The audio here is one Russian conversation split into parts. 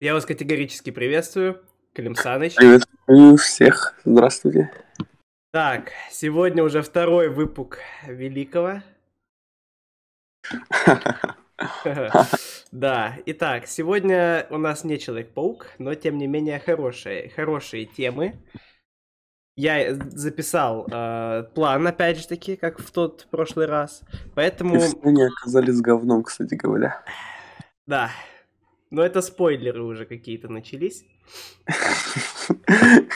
Я вас категорически приветствую, Клим Саныч. Приветствую всех. Здравствуйте. Так, сегодня уже второй выпуск Великого. Да, итак, сегодня у нас не Человек-паук, но тем не менее хорошие, хорошие темы. Я записал э, план, опять же таки, как в тот прошлый раз, поэтому... И все они оказались говном, кстати говоря. Да, но это спойлеры уже какие-то начались.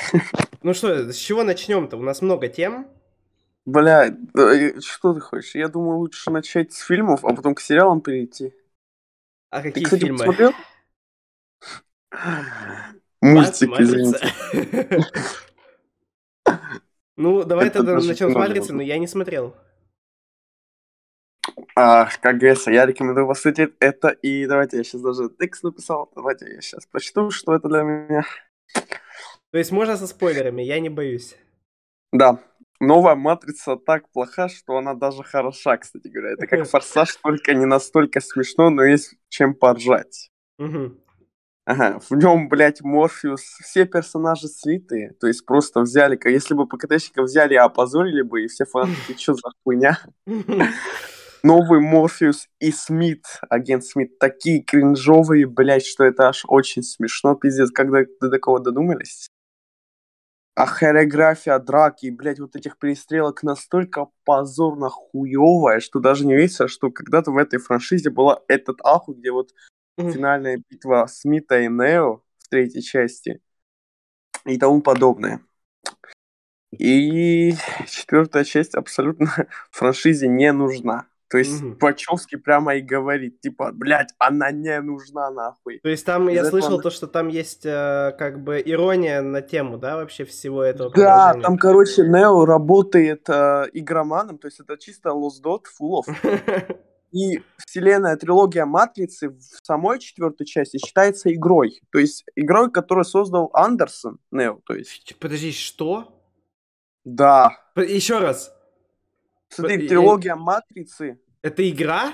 Ну что, с чего начнем-то? У нас много тем. Бля, что ты хочешь? Я думаю, лучше начать с фильмов, а потом к сериалам перейти. А Ты, какие кстати, фильмы? посмотрел? Мультик, извините. Ну, давай тогда начнем с Матрицы, но я не смотрел. А, как говорится, я рекомендую посмотреть это. И давайте я сейчас даже текст написал. Давайте я сейчас прочту, что это для меня. То есть можно со спойлерами, я не боюсь. Да, новая матрица так плоха, что она даже хороша, кстати говоря. Это как форсаж, только не настолько смешно, но есть чем поржать. Мгм. Ага, в нем, блядь, Морфеус, все персонажи слитые, то есть просто взяли, как если бы ПКТщиков взяли опозорили бы, и все фанаты, ты чё за хуйня? Новый Морфеус и Смит, агент Смит, такие кринжовые, блядь, что это аж очень смешно, пиздец, когда до такого додумались? А хореография драки, блядь, вот этих перестрелок настолько позорно хуевая, что даже не верится, что когда-то в этой франшизе была этот аху, где вот Мгм. финальная битва Смита и Нео в третьей части и тому подобное. И четвертая часть абсолютно франшизе не нужна. То есть Мгм. Вачовский прямо и говорит, типа, блядь, она не нужна нахуй. То есть там, Из я слышал она- то, что там есть э, как бы ирония на тему, да, вообще всего этого Да, там, короче, Нео работает э, игроманом, то есть это чисто Dot, фулов. И вселенная трилогия Матрицы в самой четвертой части считается игрой. То есть игрой, которую создал Андерсон, Нео, то есть. Подожди, что? Да. Еще раз. Смотри, трилогия Матрицы Это игра?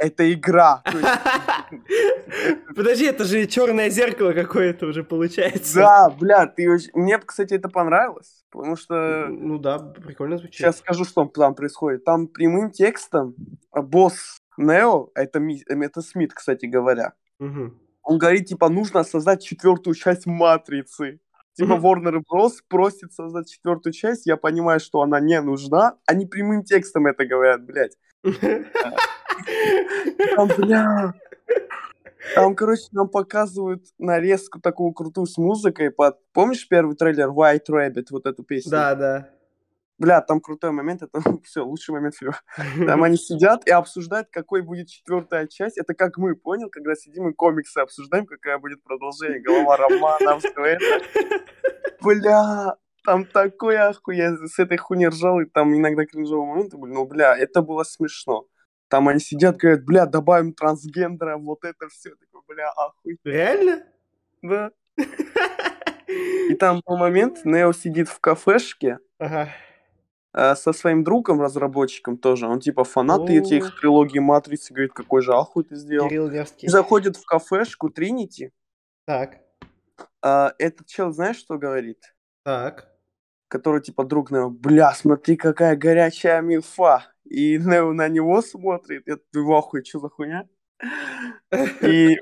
это игра. Подожди, это же черное зеркало какое-то уже получается. да, бля, ты. Мне, кстати, это понравилось, потому что Ну да, прикольно звучит. сейчас скажу, что там происходит. Там прямым текстом а, босс Нео, это, Ми- это Смит, кстати говоря, Мгм. он говорит, типа, нужно создать четвертую часть Матрицы. Типа Мгм. Warner Bros. просит создать четвертую часть, я понимаю, что она не нужна. Они прямым текстом это говорят, блядь. Там, бля... Там, короче, нам показывают нарезку такую крутую с музыкой. Под... Помнишь первый трейлер White Rabbit, вот эту песню? Да, да. Бля, там крутой момент, это все, лучший момент фильма. Там они сидят и обсуждают, какой будет четвертая часть. Это как мы, понял, когда сидим и комиксы обсуждаем, какая будет продолжение, голова романа, все это. Бля, там такой ахуй, я с этой хуйни ржал, и там иногда кринжовые моменты были, но, бля, это было смешно. Там они сидят, говорят, бля, добавим трансгендера, вот это все, такой, бля, ахуй. Реально? Да. И там был момент, Нео сидит в кафешке, Ага. э, со своим другом, разработчиком тоже. Он типа фанат этих трилогий Матрицы, говорит, какой же ахуй ты сделал. И заходит в кафешку Тринити. Так, а этот чел, знаешь, что говорит? Так. Который типа друг Нео, бля, смотри, какая горячая милфа. И Нео на него смотрит, я ты в ахуе, что за хуйня? И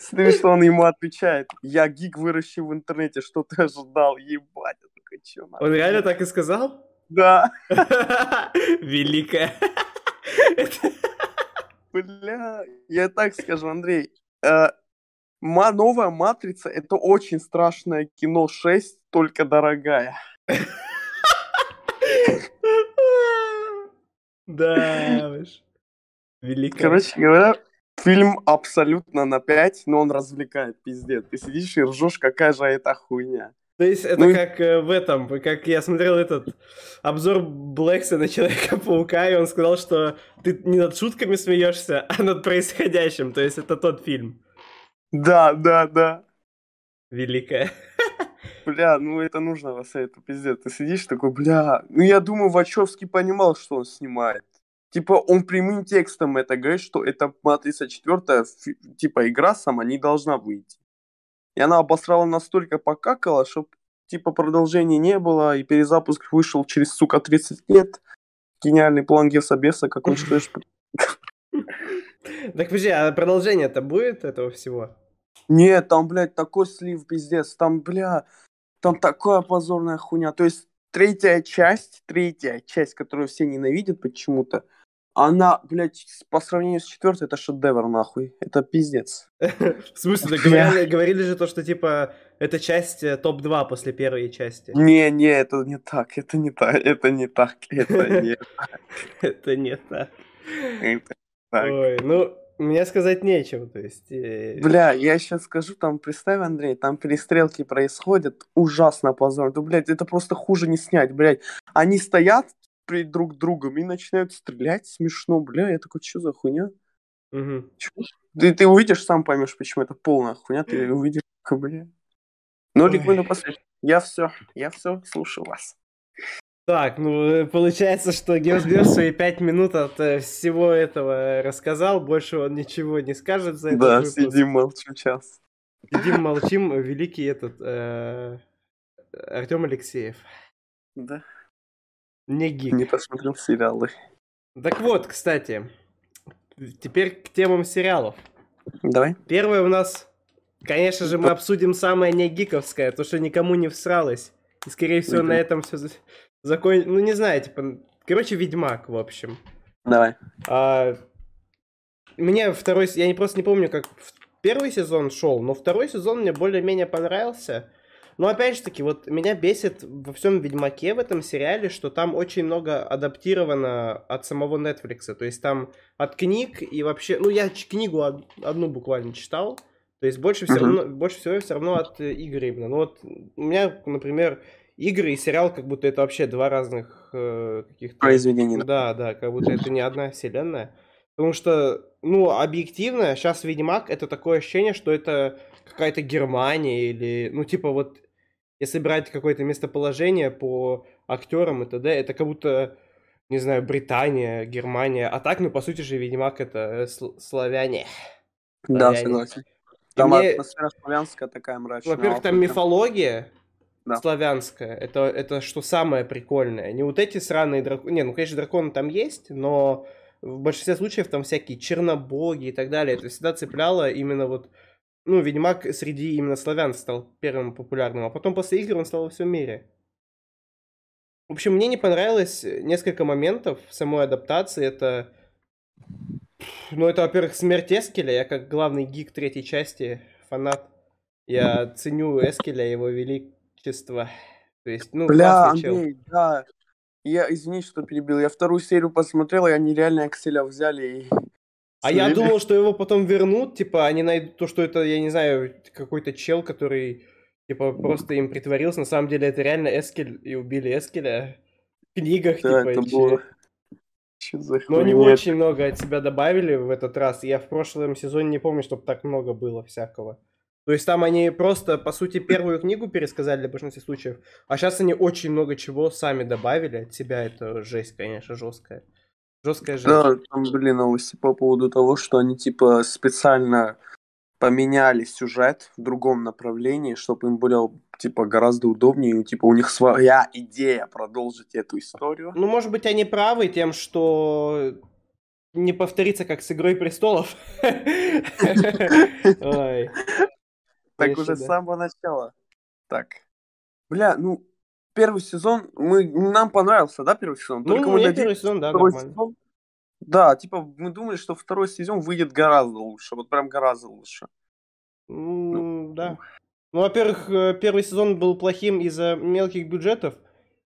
смотри, что он ему отвечает. Я гик, выращу в интернете, что ты ожидал? Ебать, я такой, чё нахуй?» Он реально так и сказал? Да, Великая. бля, я так скажу, Андрей. э, ма- новая Матрица — это очень страшное кино 6, только дорогая. Да, уж. Великая. Короче говоря, фильм абсолютно на 5, но он развлекает, пиздец. Ты сидишь и ржешь, какая же это хуйня. То есть это Ну как э, в этом, как я смотрел этот обзор Блэкса на Человека-паука, и он сказал, что ты не над шутками смеешься, а над происходящим. То есть это тот фильм. Да, да, да. Великая. Бля, ну это нужно вас это пиздец. Ты сидишь такой, бля. Ну я думаю, Вачовский понимал, что он снимает. Типа, он прямым текстом это говорит, что эта Матрица четвертая, типа, игра сама не должна выйти. и она обосрала настолько покакала, что типа продолжения не было, и перезапуск вышел через, сука, 30 лет. Гениальный план Гевсобеса, как он что Так, подожди, а продолжение-то будет этого всего? Нет, там, блядь, такой слив, пиздец. Там, бля, там такая позорная хуйня. То есть третья часть, третья часть, которую все ненавидят почему-то, она, блядь, по сравнению с четвертой, это шедевр, нахуй. Это пиздец. В смысле, говорили, говорили же то, что, типа, эта часть э, топ-2 после первой части. Не, не, это не так, это не так, это не так, это не так. Это не так. Ой, ну, мне сказать нечего, то есть... Э... Бля, я сейчас скажу, там, представь, Андрей, там перестрелки происходят, ужасно позор. Ну, блядь, это просто хуже не снять, блядь. Они стоят перед друг другом и начинают стрелять, смешно, бля, я такой, что за хуйня? Угу. Ты, ты увидишь, сам поймешь, почему это полная хуйня, ты увидишь, бля. Ну, Ликвину последний. Я все, я все, слушаю вас. Так, ну, э, получается, что Геосгер свои пять минут от э, всего этого рассказал, больше он ничего не скажет за это. Да, выпуск. сидим, молчим час. Сидим, молчим, великий этот, э, Артем Алексеев. Да. Не гик. Не посмотрел сериалы. Так вот, кстати, теперь к темам сериалов. Давай. Первое у нас, конечно же, мы обсудим самое не гиковское, то, что никому не всралось. И, скорее всего, на этом все закон... Ну, не знаю, типа... Короче, Ведьмак, в общем. Давай. А... Мне второй... Я не просто не помню, как первый сезон шел, но второй сезон мне более-менее понравился. Но опять же таки, вот меня бесит во всем Ведьмаке в этом сериале, что там очень много адаптировано от самого Netflix. То есть там от книг и вообще... Ну, я книгу одну буквально читал. То есть больше, все равно, больше всего все равно от игр именно. Ну вот у меня, например, игры и сериал, как будто это вообще два разных э, каких-то... Произведения. Да, да, как будто это не одна вселенная. Потому что, ну, объективно, сейчас Ведьмак, это такое ощущение, что это какая-то Германия или, ну, типа вот, если брать какое-то местоположение по актерам и т.д., это как будто, не знаю, Британия, Германия. А так, ну, по сути же, Ведьмак это сл- славяне. Да, согласен. Там мне... атмосфера славянская такая мрачная. Во-первых, там мифология, да. славянская. Это, это что самое прикольное. Не вот эти сраные драконы. Не, ну, конечно, драконы там есть, но в большинстве случаев там всякие чернобоги и так далее. Это всегда цепляло именно вот... Ну, Ведьмак среди именно славян стал первым популярным, а потом после игр он стал во всем мире. В общем, мне не понравилось несколько моментов в самой адаптации. Это... Ну, это, во-первых, смерть Эскеля. Я как главный гик третьей части, фанат, я ценю Эскеля, его велик общество. То есть, ну, Бля, Андрей, чел. да. Я, извини, что перебил. Я вторую серию посмотрел, и они реально Акселя взяли и... А я думал, что его потом вернут, типа, они найдут то, что это, я не знаю, какой-то чел, который, типа, просто им притворился. На самом деле это реально Эскель, и убили Эскеля в книгах, да, типа, это было... Что за Но они очень много от себя добавили в этот раз. Я в прошлом сезоне не помню, чтобы так много было всякого. То есть там они просто, по сути, первую книгу пересказали в большинстве случаев, а сейчас они очень много чего сами добавили от себя. Это жесть, конечно, жесткая. Жесткая жесть. Да, там, блин, новости по поводу того, что они, типа, специально поменяли сюжет в другом направлении, чтобы им было, типа, гораздо удобнее. Типа, у них своя идея продолжить эту историю. Ну, может быть, они правы тем, что не повторится, как с «Игрой престолов». Так уже с самого начала. Так. Бля, ну, первый сезон, мы, нам понравился, да, первый сезон? Ну, Только мне первый сезон, да, второй нормально. сезон. Да, типа, мы думали, что второй сезон выйдет гораздо лучше, вот прям гораздо лучше. Mm, ну, да. Ну, во-первых, э, первый сезон был плохим из-за мелких бюджетов.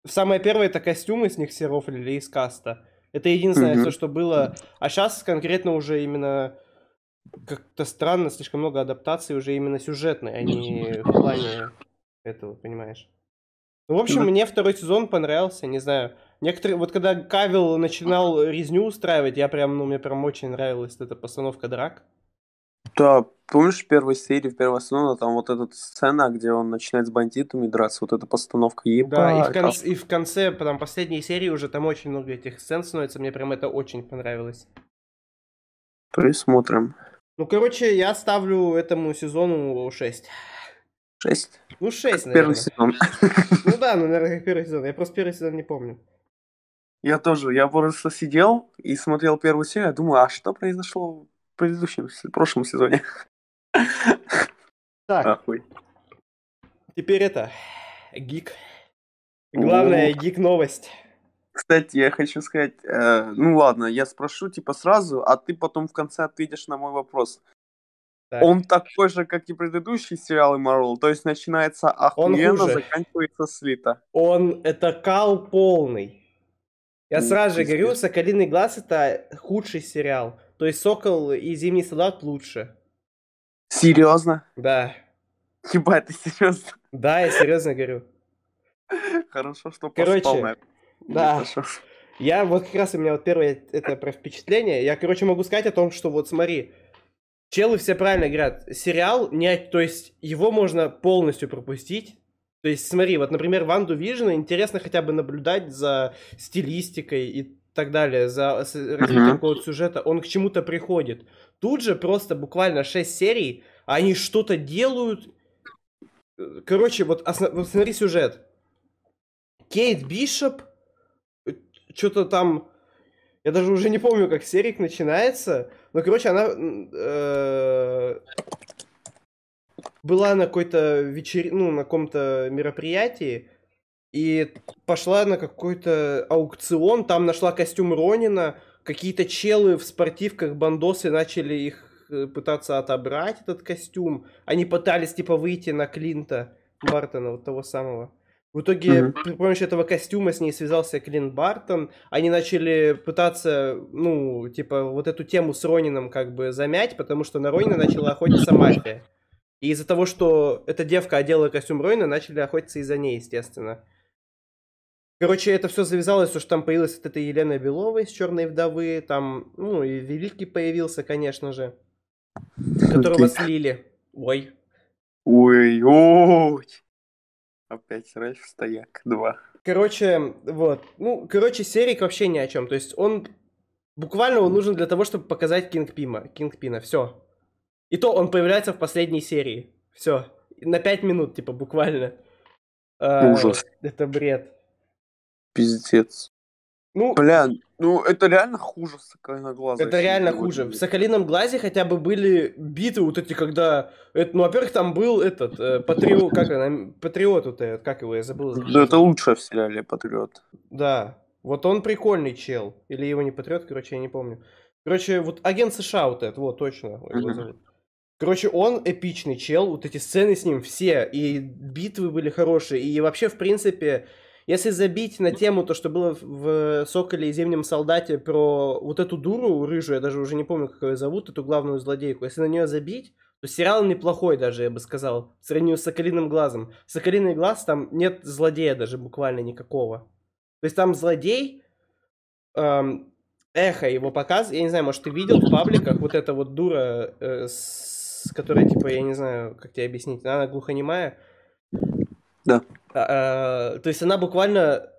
Самое первое это костюмы с них все рофлили из каста. Это единственное, mm-hmm. все, что было. А сейчас конкретно уже именно как-то странно, слишком много адаптаций уже именно сюжетной, а не в плане этого, понимаешь? Ну, в общем, да. мне второй сезон понравился, не знаю. Некоторые, вот когда Кавил начинал резню устраивать, я прям, ну, мне прям очень нравилась эта постановка драк. Да, помнишь в первой серии, в первого сезона, там вот эта сцена, где он начинает с бандитами драться, вот эта постановка ебать. Да, и в, конце, и в конце, там, последней серии уже там очень много этих сцен становится, мне прям это очень понравилось. Присмотрим. Ну, короче, я ставлю этому сезону 6. Шесть. Ну, 6, Первый наверное. сезон. Ну да, ну, наверное, как первый сезон. Я просто первый сезон не помню. Я тоже, я просто сидел и смотрел первую серию, думаю, а что произошло в предыдущем, в прошлом сезоне? Так, Ахуй. теперь это, гик. Главная гик-новость. Кстати, я хочу сказать, э, ну ладно, я спрошу типа сразу, а ты потом в конце ответишь на мой вопрос. Так. Он такой же, как и предыдущие сериалы Marvel, то есть начинается охуенно, заканчивается слито. Он это кал полный. Я Ну, сразу же говорю, Соколиный глаз это худший сериал. То есть Сокол и Зимний солдат лучше. Серьезно? Да. Ебать, ты серьезно? Да, я серьезно говорю. Хорошо, что Короче, поспал на это. Да. Я вот как раз у меня вот первое это про впечатление. Я, короче, могу сказать о том, что вот смотри, челы все правильно говорят. Сериал, не, то есть его можно полностью пропустить. То есть смотри, вот, например, Ванду Вижна интересно хотя бы наблюдать за стилистикой и так далее, за развитием какого-то сюжета. Он к чему-то приходит. Тут же просто буквально 6 серий, они что-то делают. Короче, вот, осно- вот смотри сюжет. Кейт Бишоп что-то там... Я даже уже не помню, как серик начинается. Но, короче, она э, была на какой-то вечер... ну, на каком-то мероприятии и пошла на какой-то аукцион, там нашла костюм Ронина, какие-то челы в спортивках, бандосы начали их э, пытаться отобрать, этот костюм. Они пытались, типа, выйти на Клинта Бартона, вот того самого. В итоге Мгм. при помощи этого костюма с ней связался Клинт Бартон. Они начали пытаться, ну, типа, вот эту тему с Ронином как бы замять, потому что на Ронина начала охотиться мафия. И из-за того, что эта девка одела костюм Ронина, начали охотиться из-за ней, естественно. Короче, это все завязалось, что там появилась вот эта Елена Белова из Черной вдовы, там, ну, и Великий появился, конечно же, которого Окей. слили. Ой. Ой, ой. Опять Ральф Стояк 2. Короче, вот. Ну, короче, серик вообще ни о чем. То есть он буквально он нужен для того, чтобы показать Кингпима. Кингпина. Все. И то он появляется в последней серии. Все. На пять минут, типа, буквально. А, Ужас. Это бред. Пиздец. Ну, Бля, ну это реально хуже Соколиноглазого. это реально хуже. В. Соколином глазе хотя бы были битвы вот эти, когда... это- ну, во-первых, там был этот, э, патриот, как она, патриот вот этот, как его, я забыл. Да это лучшее в сериале Патриот. Да, вот он прикольный чел. Или его не патриот, короче, я не помню. Короче, вот агент США вот этот, вот, точно. Короче, он эпичный чел, вот эти сцены с ним все, и битвы были хорошие, и вообще, в принципе, если забить на тему то, что было в- в «Соколе и Зимнем солдате» про вот эту дуру рыжую, я даже уже не помню, как ее зовут, эту главную злодейку, если на нее забить, то сериал неплохой даже, я бы сказал, в сравнении с «Соколиным глазом». «Соколиный глаз» там нет злодея даже буквально никакого. То есть там злодей, эм, эхо его показ, я не знаю, может, ты видел в пабликах вот эта вот дура, э, с которой, типа, я не знаю, как тебе объяснить, она глухонемая. Да. А, э, то есть она буквально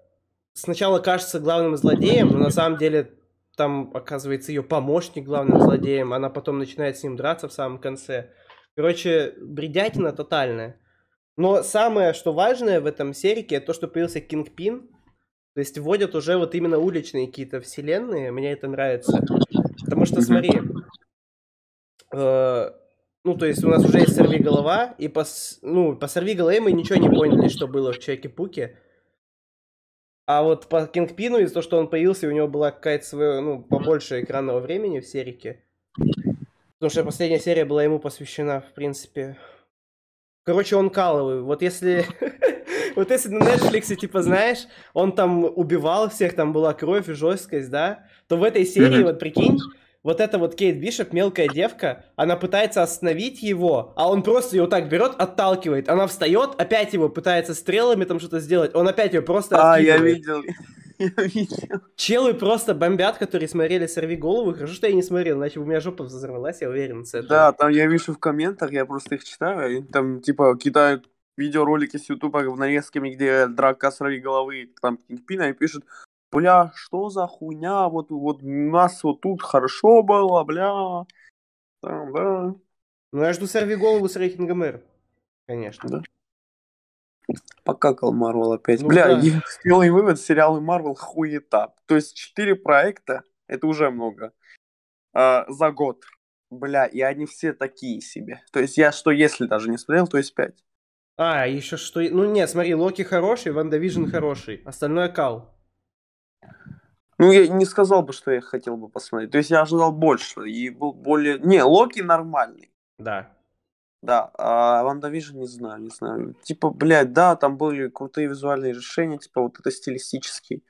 сначала кажется главным злодеем, но на самом деле там оказывается ее помощник главным злодеем, она потом начинает с ним драться в самом конце. Короче, бредятина тотальная. Но самое, что важное в этом серике, это то, что появился Кингпин. То есть вводят уже вот именно уличные какие-то вселенные. Мне это нравится. Потому что, смотри, э, ну, то есть у нас уже есть сорви голова, и по, ну, по сорви голове мы ничего не поняли, что было в Человеке Пуке. А вот по Кингпину, из-за того, что он появился, у него была какая-то своя, ну, побольше экранного времени в серике. Потому что последняя серия была ему посвящена, в принципе. Короче, он каловый. Вот если... Вот если на Netflix, типа, знаешь, он там убивал всех, там была кровь и жесткость, да, то в этой серии, вот прикинь, вот эта вот Кейт Бишоп, мелкая девка, она пытается остановить его, а он просто ее вот так берет, отталкивает. Она встает, опять его пытается стрелами там что-то сделать, он опять ее просто А, я видел. Я видел. Челы просто бомбят, которые смотрели «Сорви голову». Хорошо, что я не смотрел, иначе бы у меня жопа взорвалась, я уверен. С этого. Да, там я вижу в комментах, я просто их читаю, и там типа кидают видеоролики с Ютуба нарезками, где драка сорви головы, там Кингпина, и пишут, бля, что за хуйня, вот, вот у нас вот тут хорошо было, бля. Там, да. Ну, я жду «Сорви голову» с рейтингом «Р». Конечно. Да. Покакал Марвел опять. Ну Бля, да. я сделал вывод, сериалы Марвел хуета. То есть четыре проекта, это уже много. А, за год. Бля, и они все такие себе. То есть я что, если даже не смотрел, то есть пять. А, еще что... Ну, нет, смотри, Локи хороший, WandaVision хороший. Остальное кал. Ну, я не сказал бы, что я хотел бы посмотреть. То есть я ожидал больше и был более... Не, Локи нормальный. Да. Да, а WandaVision не знаю, не знаю. Типа, блядь, да, там были крутые визуальные решения, типа вот это стилистический.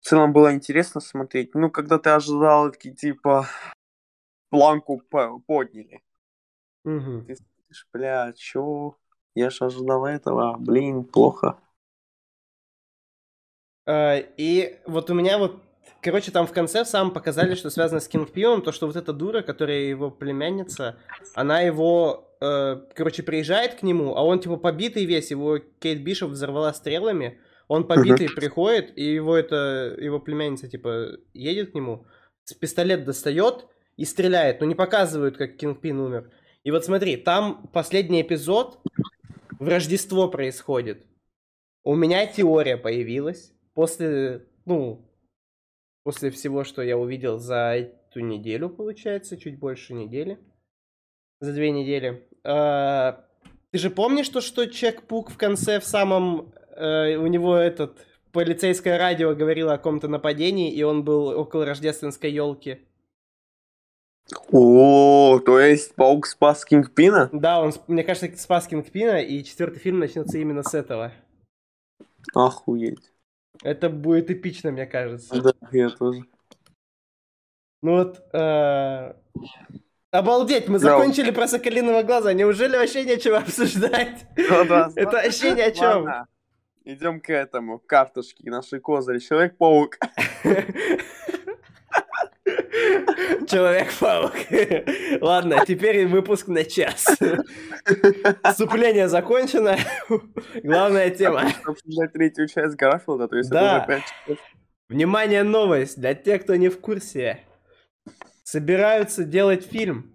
В целом было интересно смотреть. Ну, когда ты ожидал, типа, планку по- подняли. Мгм. Ты смотришь, бля, чё? Я ж ожидал этого, блин, плохо. А, И вот у меня вот, короче, там в конце сам показали, что связано с Кингпионом, то, что вот эта дура, которая его племянница, она его, э, короче, приезжает к нему, а он, типа, побитый весь, его Кейт Бишоп взорвала стрелами, он побитый приходит, и его это, его племянница, типа, едет к нему, с- пистолет достает и стреляет, но не показывают, как Кингпин умер. И вот смотри, там последний эпизод в Рождество происходит. У меня теория появилась после, ну, после всего, что я увидел за эту неделю, получается, чуть больше недели. За две недели. А, ты же помнишь то, что Чек Пук в конце в самом... э, у него этот полицейское радио говорило о каком-то нападении, и он был около рождественской елки. О, то есть паук спас Кингпина? Да, он, мне кажется, спас Кингпина, и четвертый фильм начнется именно с этого. Охуеть. Это будет эпично, мне кажется. Да, я тоже. Ну вот, э, обалдеть, мы Да. закончили про Соколиного глаза, неужели вообще нечего обсуждать? Да-да, Это вообще ни о чем. Ладно, Идем к этому, карточки, наши козыри. Человек-паук. Человек-паук. Ладно, теперь выпуск на час. Вступление закончено. Главная тема. Обсуждать третью часть Гарфилда, то есть Да. Внимание, новость для тех, кто не в курсе. Собираются делать фильм.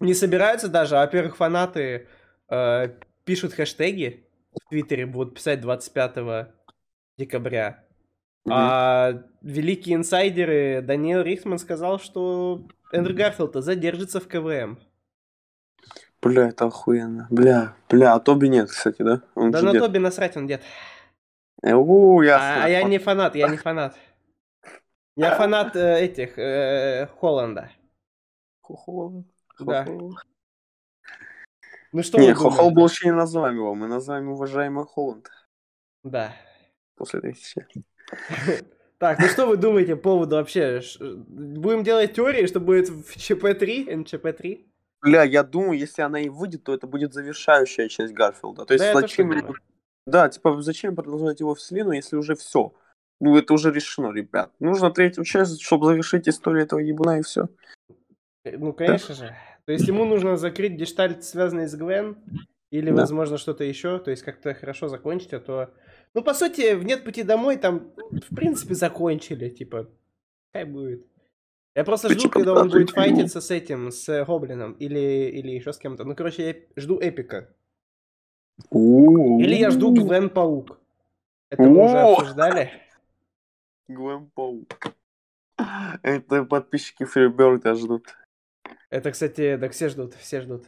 Не собираются даже, а, во-первых, фанаты э, пишут хэштеги в Твиттере, будут писать 25 декабря. А великие инсайдеры Даниэл Рихман сказал, что Эндрю Гарфилд задержится в КВМ. Бля, это охуенно. Бля, бля, а Тоби нет, кстати, да? Он Да на дед. Тоби насрать он дед. Э, У, ясно. А, а я не фанат, я не фанат. Я фанат э, этих, э, Холланда. Хохол. Да. Ну что Не, думаете? больше не называем его, мы называем уважаемый Холланд Да. после части. Так, ну что вы думаете по поводу вообще? Будем делать теории, что будет в ЧП-3, НЧП-3? Бля, я думаю, если она и выйдет, то это будет завершающая часть Гарфилда. То есть Да, зачем... Да, типа, зачем продолжать его вселенную, если уже все? Ну, это уже решено, ребят. Нужно третью часть, чтобы завершить историю этого ебуна, и все. Э, Ну, конечно же. То есть ему нужно закрыть гештальт, связанный с Гвен, или, Да. возможно, что-то еще, то есть как-то хорошо закончить, а то... Ну, по сути, в «Нет пути домой» там, в принципе, закончили, типа, хай будет. Я просто жду, когда да, он будет файтиться с этим, с э, Гоблином, или, или еще с кем-то. Ну, короче, я жду эпика. Или я жду Гвен Паук. Это мы уже обсуждали. Гвен Паук. Это подписчики Фриберда ждут. Это, кстати, да все ждут, все ждут.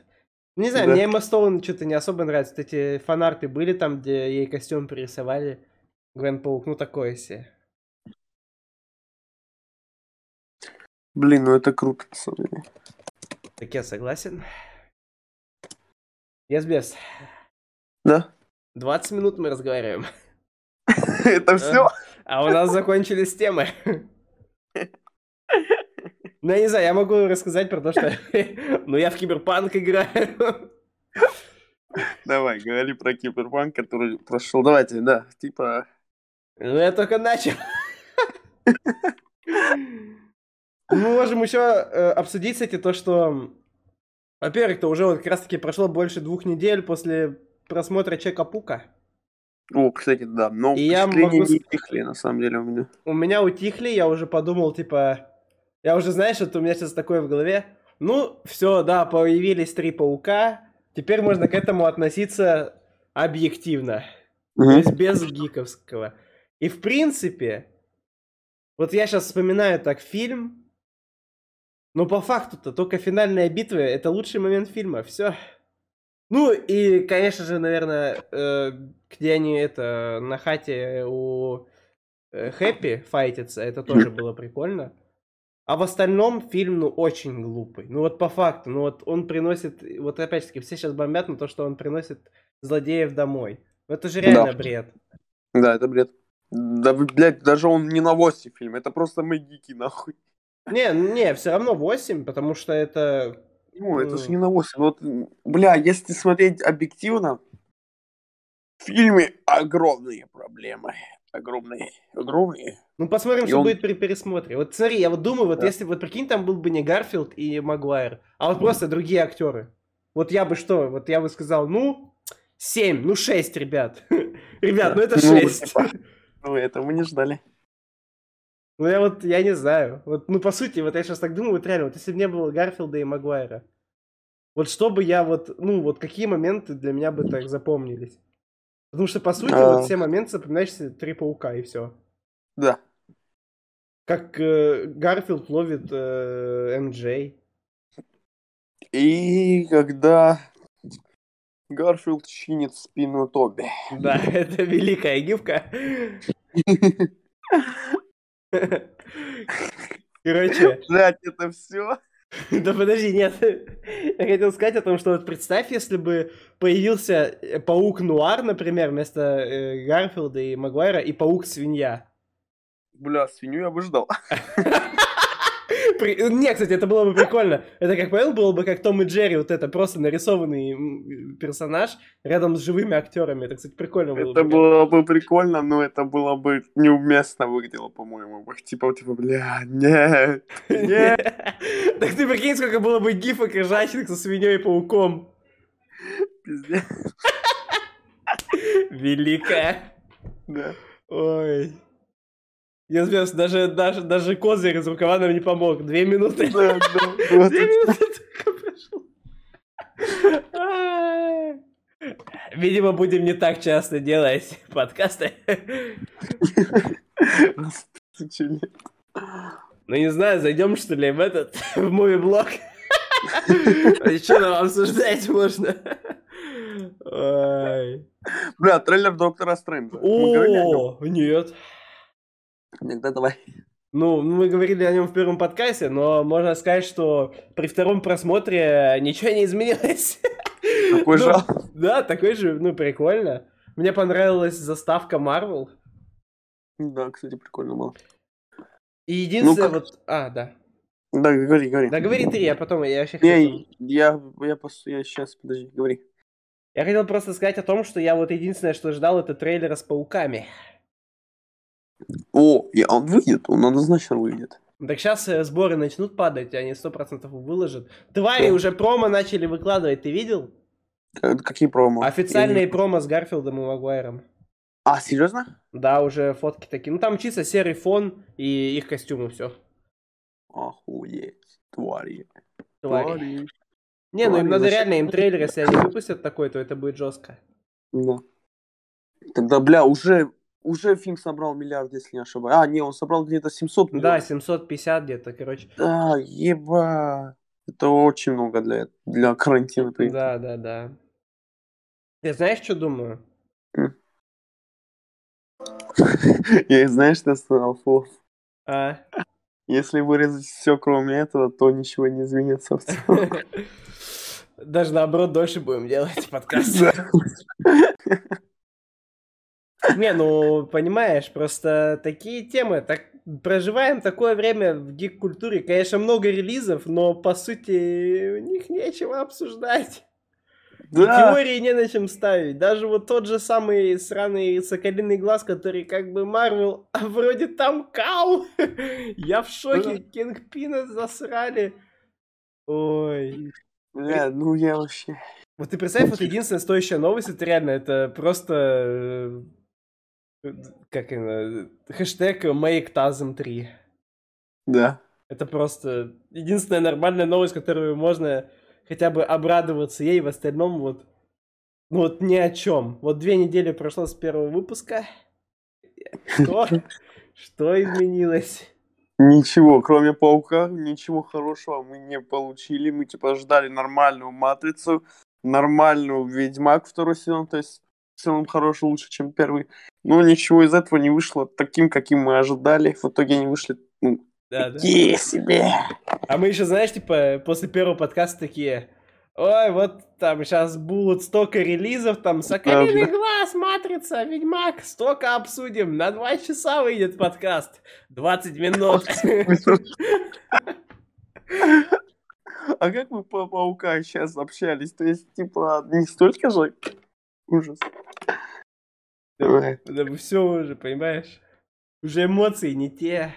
Не знаю, Да. мне Эмма Стоун что-то не особо нравится. Вот эти фанарты были там, где ей костюм перерисовали. Гвен Паук, ну такое себе. Блин, ну это круто, на самом деле. Так я согласен. Yes, без. Да? 20 минут мы разговариваем. Это все? А у нас закончились темы. Ну, я не знаю, я могу рассказать про то, что... Ну, я в Киберпанк играю. Давай, говори про Киберпанк, который прошел. Давайте, да, типа... Ну, я только начал. Мы можем еще э, обсудить, кстати, то, что... Во-первых, то уже вот как раз-таки прошло больше двух недель после просмотра Чека Пука. О, кстати, да, но И я могу не утихли, на самом деле, у меня. У меня утихли, я уже подумал, типа... Я уже, знаешь, вот у меня сейчас такое в голове. Ну, все, да, появились три паука. теперь можно к этому относиться объективно. То Мгм. есть без гиковского. И в принципе, вот я сейчас вспоминаю так фильм, но по факту-то только финальная битва это лучший момент фильма. Все. Ну и, конечно же, наверное, э, где они это на хате у э, Хэппи файтятся, это тоже было прикольно. А в остальном фильм, ну, очень глупый. Ну, вот по факту, ну, вот он приносит, вот опять-таки, все сейчас бомбят на то, что он приносит злодеев домой. Ну, это же реально Да. бред. Да, это бред. Да, блядь, даже он не на 8 фильм, это просто мы гики, нахуй. Не, не, все равно 8, потому что это... Ну, это же М. не на 8. Вот, бля, если смотреть объективно, в фильме огромные проблемы. Огромные. Огромные. Ну, посмотрим, И что он- будет при пересмотре. Вот смотри, я вот думаю, вот Да. если, вот прикинь, там был бы не Гарфилд и Магуайр, а вот просто другие актеры. Вот я бы что, вот я бы сказал, ну, 7, ну 6, ребят. Ребят, ну это Ну, 6. типа. Ну, это мы не ждали. Ну я вот, я не знаю. Вот, ну по сути, вот я сейчас так думаю, вот реально, вот если бы не было Гарфилда и Магуайра, вот что бы я вот, ну вот какие моменты для меня бы так запомнились? Потому что по сути А. вот все моменты запоминаешься три паука и все. Да. Как э, Гарфилд ловит э, МJ. И когда Гарфилд чинит спину Тоби. Да, это великая гифка. Короче, Блять, это все? да подожди, нет. Я хотел сказать о том, что вот представь, если бы появился э, паук Нуар, например, вместо э, Гарфилда и Магуайра, и паук Свинья. Бля, свинью я бы ждал. При- Не, кстати, это было бы прикольно. Это, как понял, было бы как Том и Джерри, вот это просто нарисованный персонаж рядом с живыми актерами. Это, кстати, прикольно было Это бы. было бы прикольно, но это было бы неуместно выглядело, по-моему. Типа, типа, бля, нет. Нет. Так ты прикинь, сколько было бы гифок ржачных со свиньей и пауком. Пиздец. Великая. Да. Ой. Я звезд, даже, даже, даже козырь из рукава нам не помог. Две минуты. Да, да. Две минуты только прошло. Видимо, будем не так часто делать подкасты. Ну, не знаю, зайдем, что ли, в этот, в муви-блог. Что нам обсуждать можно? Бля, трейлер Доктора Стрэнджа. О, нет. Тогда давай. Ну, мы говорили о нем в первом подкасте, но можно сказать, что при втором просмотре ничего не изменилось. Такой Ну, же. Да, такой же, ну, прикольно. Мне понравилась заставка Marvel. Да, кстати, прикольно было. И единственное, как- вот... А, да. Да, говори, говори. Да говори ты, я потом, я вообще хотел... Не, я, я, я сейчас, подожди, говори. Я хотел просто сказать о том, что я вот единственное, что ждал, это трейлера с пауками. О, я, он выйдет, он однозначно выйдет. Так сейчас сборы начнут падать, они сто процентов выложат. Твари Да. уже промо начали выкладывать, ты видел? Э, Какие промо? Официальные Я не- промо с Гарфилдом и Магуайром. А, серьезно? Да, уже фотки такие. Ну там чисто серый фон и их костюмы, все. Охуеть, твари. Твари. Не, ну Твари, им надо реально, им трейлер, если они выпустят такой, то это будет жестко. Да. Тогда, бля, уже, уже фильм собрал миллиард, если не ошибаюсь. А, не, он собрал где-то 700 Да, миллионов. 750 где-то, короче. Да, еба. Это очень много для, для карантина. Да, да, да. Я знаешь, что думаю? Я знаешь, что сказал, Фу. А? Если вырезать все, кроме этого, то ничего не изменится в целом. Даже наоборот, дольше будем делать подкаст. Не, ну, понимаешь, просто такие темы, так проживаем такое время в гик-культуре. Конечно, много релизов, но, по сути, у них нечего обсуждать. И Да. теории не на чем ставить. Даже вот тот же самый сраный Соколиный Глаз, который как бы Марвел, а вроде там Кал. Я в шоке, Кингпина засрали. Ой. Бля, ну я вообще... Вот ты представь, вот единственная стоящая новость, это реально, это просто... э, Как она? Хэштег Make Tasm 3. Да. Это просто единственная нормальная новость, которую можно хотя бы обрадоваться ей, в остальном вот, ну вот ни о чем. Вот две недели прошло с первого выпуска. Что? Что изменилось? Ничего, кроме Паука, ничего хорошего мы не получили. Мы типа ждали нормальную Матрицу, нормальную Ведьмак второй сезон, то есть в целом хороший, лучше, чем первый. Но ничего из этого не вышло таким, каким мы ожидали. В итоге они вышли ну, Да, да. себе. А мы еще, знаешь, типа, после первого подкаста такие, ой, вот там сейчас будут столько релизов, там Соколиный Да, глаз, Матрица, Ведьмак, столько обсудим, на два часа выйдет подкаст, 20 минут. А как мы по Паука сейчас общались? То есть, типа, не столько же? Ужас. Ой. Да все уже, понимаешь? Уже эмоции не те.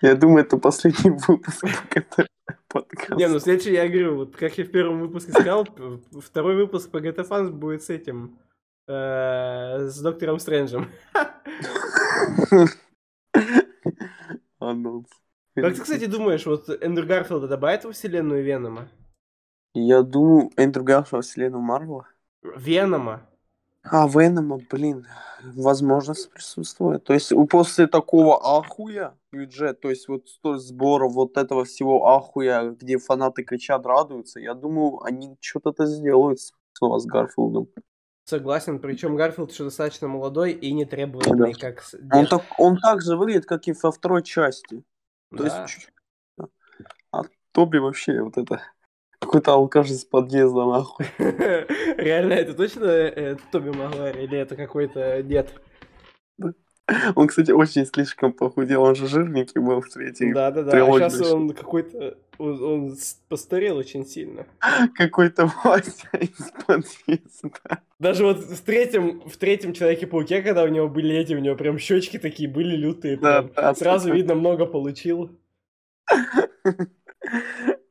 Я думаю, это последний выпуск подкаста. Не, ну следующий, я говорю, вот как я в первом выпуске сказал, второй выпуск по GT Fans будет с этим, э, с Доктором Стрэнджем. Анонс. Как ты, кстати, думаешь, вот Эндрю Гарфилда добавит во вселенную Венома? Я думаю, Эндрю Гарфилд вселенную Марвела. Венома? А, Венома, блин, возможность присутствует. То есть после такого ахуя бюджет, то есть вот сто сбора вот этого всего ахуя, где фанаты кричат, радуются, я думаю, они что-то сделают снова с Гарфилдом. Согласен, причем Гарфилд еще достаточно молодой и не требовательный, как... с- Он так, он так же выглядит, как и во второй части. То Да. есть да. А Тоби вообще вот это какой-то алкаш из подъезда, нахуй. Реально, это точно э, Тоби Магуайр или это какой-то дед? Он, кстати, очень слишком похудел, он же жирненький был в третьей. Да-да-да, а сейчас он какой-то... Он, он постарел очень сильно. Какой-то Вася из подъезда. Даже вот в третьем, в третьем Человеке-пауке, когда у него были эти, у него прям щечки такие были лютые. Да, прям. да, Сразу видно, много получил.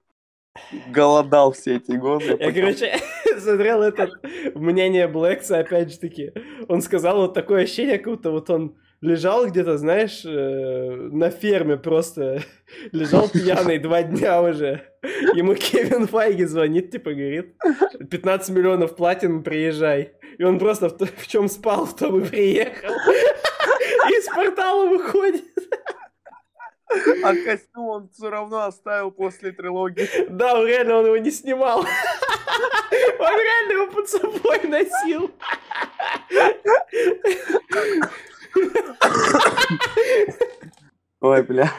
Голодал все эти годы. Я, потом- короче, смотрел это мнение Блэкса, опять же таки. Он сказал вот такое ощущение, как будто вот он лежал где-то, знаешь, э, на ферме просто. Лежал пьяный два дня уже. Ему Кевин Файги звонит, типа, говорит, 15 миллионов платин, приезжай. И он просто в, чем спал, в том и приехал. И из портала выходит. А костюм он все равно оставил после трилогии. Да, реально он его не снимал. Он реально его под собой носил. Ой, бля,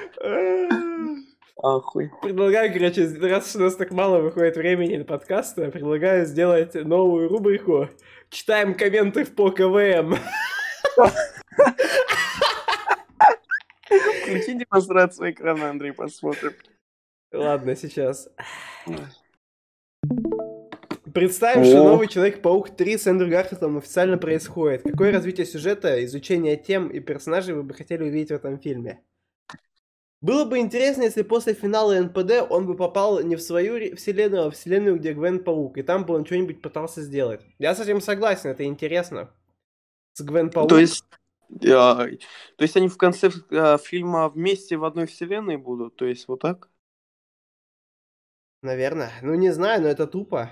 ахуй. Предлагаю, короче, раз у нас так мало выходит времени на подкасты, предлагаю сделать новую рубрику «Читаем комменты в по КВМ». Включи демонстрацию экрана, Андрей, посмотрим. Ладно, сейчас. Представим, что О. новый Человек-паук 3 с Эндрю Гарфилдом официально происходит. Какое развитие сюжета, изучение тем и персонажей вы бы хотели увидеть в этом фильме? Было бы интересно, если после финала НПД он бы попал не в свою вселенную, а в вселенную, где Гвен Паук, и там бы он что-нибудь пытался сделать. Я с этим согласен, это интересно. С Гвен Паук. То есть, а, то есть они в конце а, фильма вместе в одной вселенной будут? То есть вот так? Наверное. Ну, не знаю, но это тупо.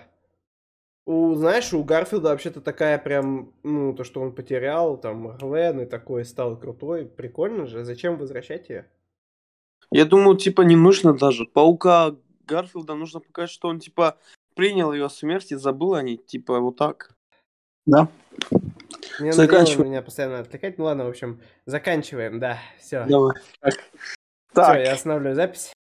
У, знаешь, у Гарфилда вообще-то такая прям, ну, то, что он потерял, там, Гвен и такой стал крутой. Прикольно же. Зачем возвращать ее? Я думаю, типа, не нужно даже. Паука Гарфилда нужно показать, что он, типа, принял ее смерть и забыл о ней. Типа, вот так. Да. Мне Заканчивай. надоело меня постоянно отвлекать. Ну ладно, в общем, заканчиваем, да. Все. Давай. Так. Все, я останавливаю запись.